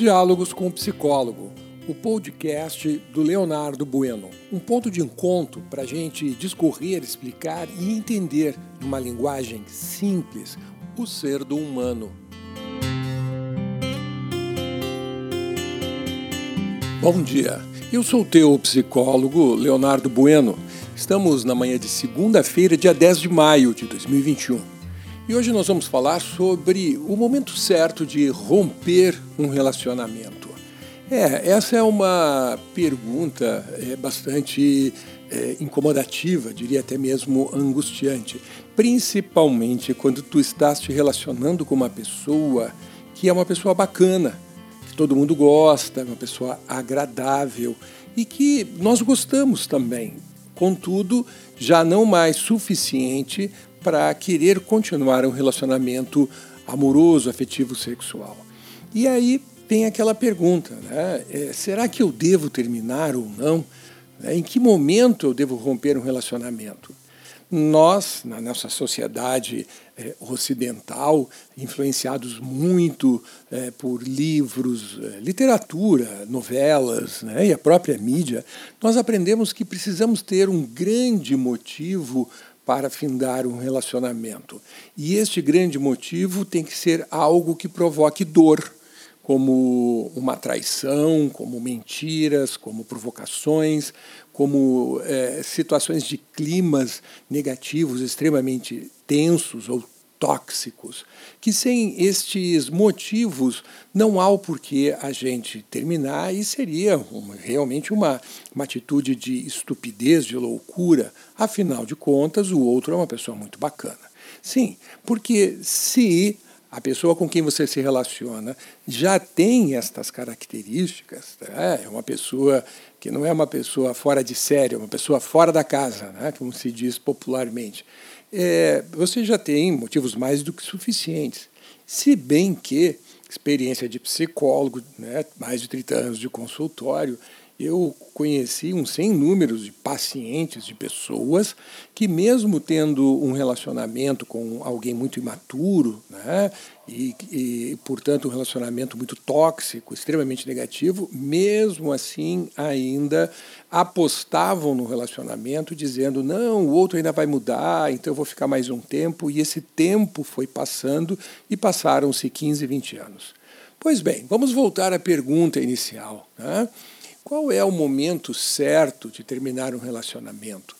Diálogos com o Psicólogo, o podcast do Leonardo Bueno. Um ponto de encontro para a gente discorrer, explicar e entender, numa linguagem simples, o ser do humano. Bom dia, eu sou o teu psicólogo Leonardo Bueno. Estamos na manhã de segunda-feira, dia 10 de maio de 2021. E hoje nós vamos falar sobre o momento certo de romper um relacionamento. É, essa é uma pergunta é, bastante é, incomodativa, diria até mesmo angustiante, principalmente quando tu estás te relacionando com uma pessoa que é uma pessoa bacana, que todo mundo gosta, uma pessoa agradável e que nós gostamos também. Contudo, já não mais suficiente para querer continuar um relacionamento amoroso, afetivo, sexual. E aí tem aquela pergunta, né? É, será que eu devo terminar ou não? É, em que momento eu devo romper um relacionamento? Nós, na nossa sociedade é, ocidental, influenciados muito é, por livros, é, literatura, novelas né, e a própria mídia, nós aprendemos que precisamos ter um grande motivo para findar um relacionamento. E este grande motivo tem que ser algo que provoque dor, como uma traição, como mentiras, como provocações, como é, situações de climas negativos extremamente tensos ou tóxicos, que sem estes motivos não há o porquê a gente terminar e seria uma, realmente uma, uma atitude de estupidez, de loucura. Afinal de contas, o outro é uma pessoa muito bacana. Sim, porque se a pessoa com quem você se relaciona já tem estas características, né? é uma pessoa que não é uma pessoa fora de série, é uma pessoa fora da casa, né? como se diz popularmente é, você já tem motivos mais do que suficientes. Se bem que experiência de psicólogo, né, mais de 30 anos de consultório, eu conheci um sem números de pacientes, de pessoas que, mesmo tendo um relacionamento com alguém muito imaturo, né, e, e, portanto, um relacionamento muito tóxico, extremamente negativo, mesmo assim ainda apostavam no relacionamento, dizendo: não, o outro ainda vai mudar, então eu vou ficar mais um tempo. E esse tempo foi passando e passaram-se 15, 20 anos. Pois bem, vamos voltar à pergunta inicial. Né? Qual é o momento certo de terminar um relacionamento?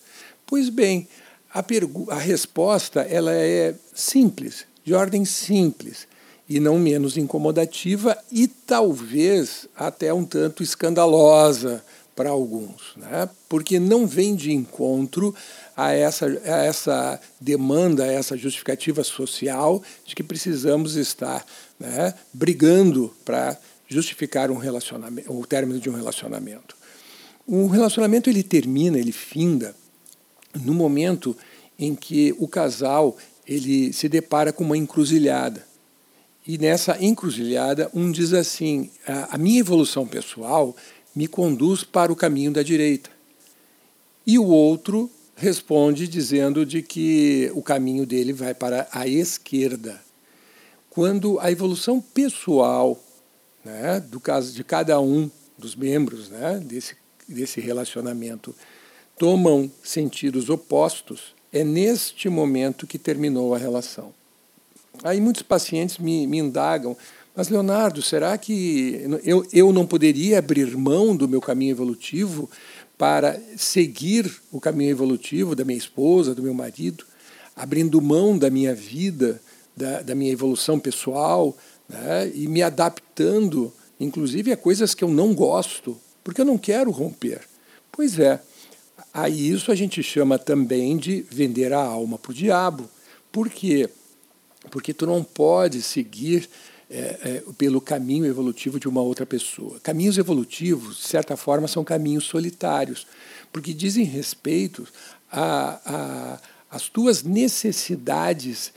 Pois bem, a, a resposta ela é simples, de ordem simples e não menos incomodativa e talvez até um tanto escandalosa para alguns, né? porque não vem de encontro a essa, a essa demanda, a essa justificativa social de que precisamos estar né, brigando para justificar um relacionamento, o término de um relacionamento. Um relacionamento ele termina, ele finda no momento em que o casal ele se depara com uma encruzilhada. E nessa encruzilhada, um diz assim: a, a minha evolução pessoal me conduz para o caminho da direita. E o outro responde dizendo de que o caminho dele vai para a esquerda. Quando a evolução pessoal né, do caso de cada um dos membros né, desse, desse relacionamento tomam sentidos opostos, é neste momento que terminou a relação. Aí muitos pacientes me, me indagam, mas Leonardo, será que eu, eu não poderia abrir mão do meu caminho evolutivo para seguir o caminho evolutivo da minha esposa, do meu marido, abrindo mão da minha vida, da, da minha evolução pessoal, né, e me adaptando, inclusive, a coisas que eu não gosto, porque eu não quero romper. Pois é, a isso a gente chama também de vender a alma para o diabo. Por quê? Porque tu não pode seguir é, é, pelo caminho evolutivo de uma outra pessoa. Caminhos evolutivos, de certa forma, são caminhos solitários, porque dizem respeito às tuas necessidades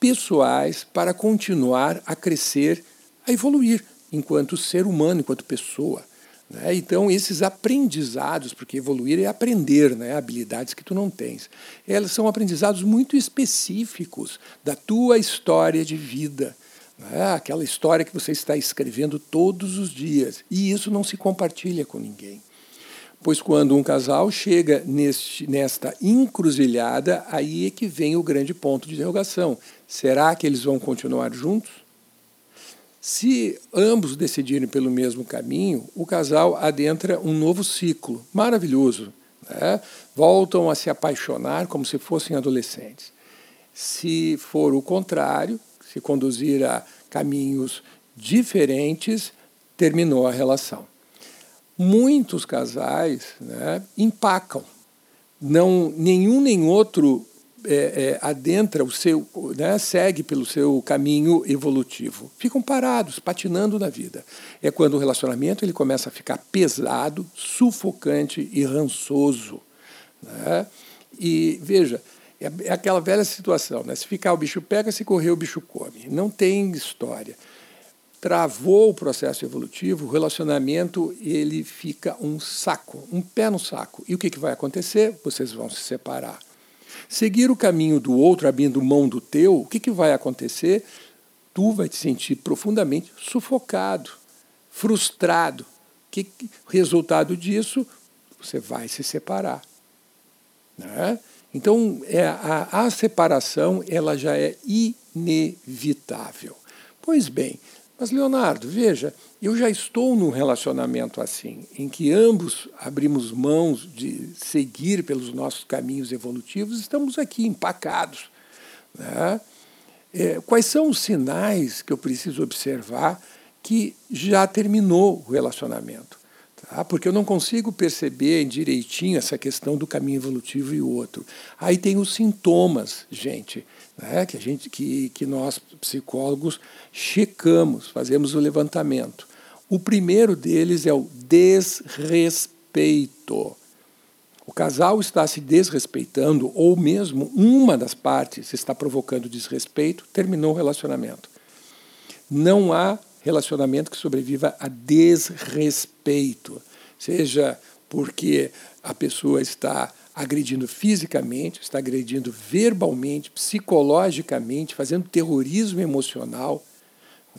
pessoais para continuar a crescer, a evoluir enquanto ser humano, enquanto pessoa. Né? Então, esses aprendizados, porque evoluir é aprender né? habilidades que tu não tens, elas são aprendizados muito específicos da tua história de vida. É aquela história que você está escrevendo todos os dias. E isso não se compartilha com ninguém. Pois quando um casal chega neste, nesta encruzilhada, aí é que vem o grande ponto de interrogação. Será que eles vão continuar juntos? Se ambos decidirem pelo mesmo caminho, o casal adentra um novo ciclo maravilhoso. Né? Voltam a se apaixonar como se fossem adolescentes. Se for o contrário, se conduzir a caminhos diferentes, terminou a relação. Muitos casais né, empacam. Não, nenhum nem outro é, é, adentra o seu, né, segue pelo seu caminho evolutivo. Ficam parados, patinando na vida. É quando o relacionamento ele começa a ficar pesado, sufocante e rançoso. Né? E veja, é, é aquela velha situação, né? se ficar o bicho pega, se correr o bicho come. Não tem história. Travou o processo evolutivo, o relacionamento ele fica um saco, um pé no saco. E o que, que vai acontecer? Vocês vão se separar. Seguir o caminho do outro, abrindo mão do teu, o que, que vai acontecer? Tu vai te sentir profundamente sufocado, frustrado. Que resultado disso? Você vai se separar. Né? Então, é, a, a separação ela já é inevitável. Pois bem, mas Leonardo, veja, eu já estou num relacionamento assim, em que ambos abrimos mãos de seguir pelos nossos caminhos evolutivos, estamos aqui empacados. Né? É, quais são os sinais que eu preciso observar que já terminou o relacionamento? Tá? Porque eu não consigo perceber direitinho essa questão do caminho evolutivo e o outro. Aí tem os sintomas, gente né, que, a gente, que, que nós, psicólogos, checamos, fazemos o levantamento. O primeiro deles é o desrespeito. O casal está se desrespeitando, ou mesmo uma das partes está provocando desrespeito, terminou o relacionamento. Não há relacionamento que sobreviva a desrespeito, seja porque a pessoa está agredindo fisicamente, está agredindo verbalmente, psicologicamente, fazendo terrorismo emocional,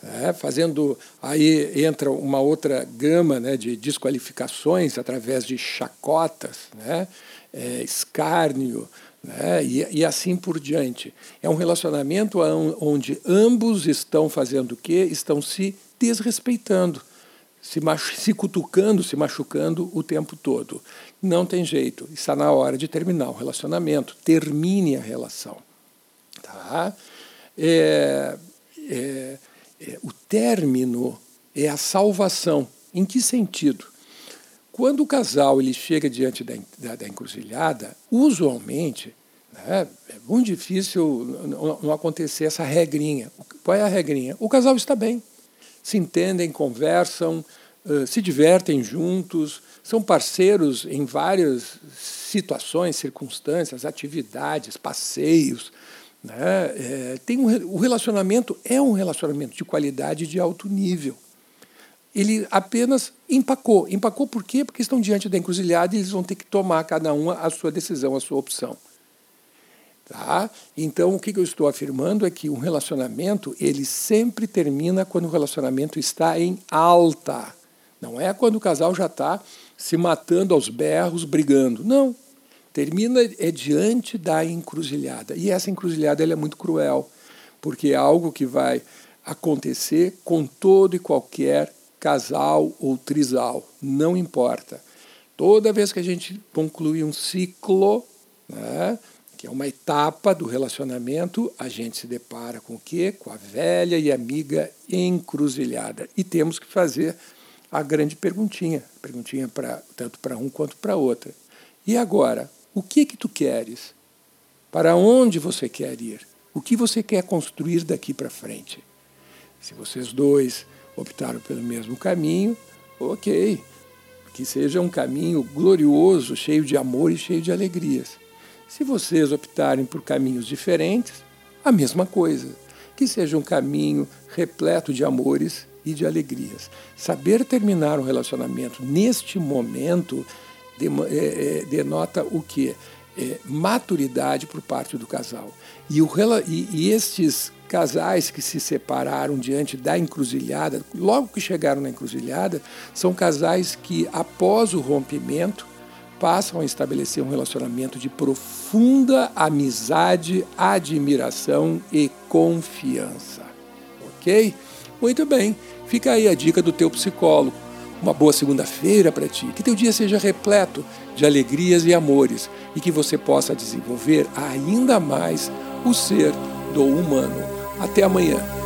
né? fazendo aí entra uma outra gama né, de desqualificações através de chacotas, né? É, escárnio, né? E, e, assim por diante. É um relacionamento onde ambos estão fazendo o quê? Estão se desrespeitando se, se cutucando, se machucando o tempo todo. Não tem jeito, está na hora de terminar o relacionamento. Termine a relação. Tá? É, é, é, o término é a salvação. Em que sentido? Quando o casal ele chega diante da, da, da encruzilhada, usualmente né, é muito difícil não, não acontecer essa regrinha. Qual é a regrinha? O casal está bem se entendem, conversam, se divertem juntos, são parceiros em várias situações, circunstâncias, atividades, passeios. Né? É, tem um, o relacionamento é um relacionamento de qualidade de alto nível. Ele apenas empacou. Empacou por quê? Porque estão diante da encruzilhada e eles vão ter que tomar cada um a sua decisão, a sua opção. Tá? Então, o que eu estou afirmando é que um relacionamento ele sempre termina quando o relacionamento está em alta. Não é quando o casal já está se matando aos berros, brigando. Não. Termina é diante da encruzilhada. E essa encruzilhada é muito cruel, porque é algo que vai acontecer com todo e qualquer casal ou trisal. Não importa. Toda vez que a gente conclui um ciclo, né, que é uma etapa do relacionamento, a gente se depara com o quê? Com a velha e amiga encruzilhada. E temos que fazer a grande perguntinha, perguntinha pra, tanto para um quanto para outra. E agora, o que que tu queres? Para onde você quer ir? O que você quer construir daqui para frente? Se vocês dois optaram pelo mesmo caminho, ok, que seja um caminho glorioso, cheio de amor e cheio de alegrias. Se vocês optarem por caminhos diferentes, a mesma coisa. Que seja um caminho repleto de amores e de alegrias. Saber terminar um relacionamento neste momento é, é, denota o que? é, maturidade por parte do casal. E, o, e, e estes casais que se separaram diante da encruzilhada, logo que chegaram na encruzilhada, são casais que, após o rompimento, passam a estabelecer um relacionamento de profunda amizade, admiração e confiança. Ok? Muito bem, fica aí a dica do teu psicólogo. Uma boa segunda-feira para ti. Que teu dia seja repleto de alegrias e amores e que você possa desenvolver ainda mais o ser do humano. Até amanhã.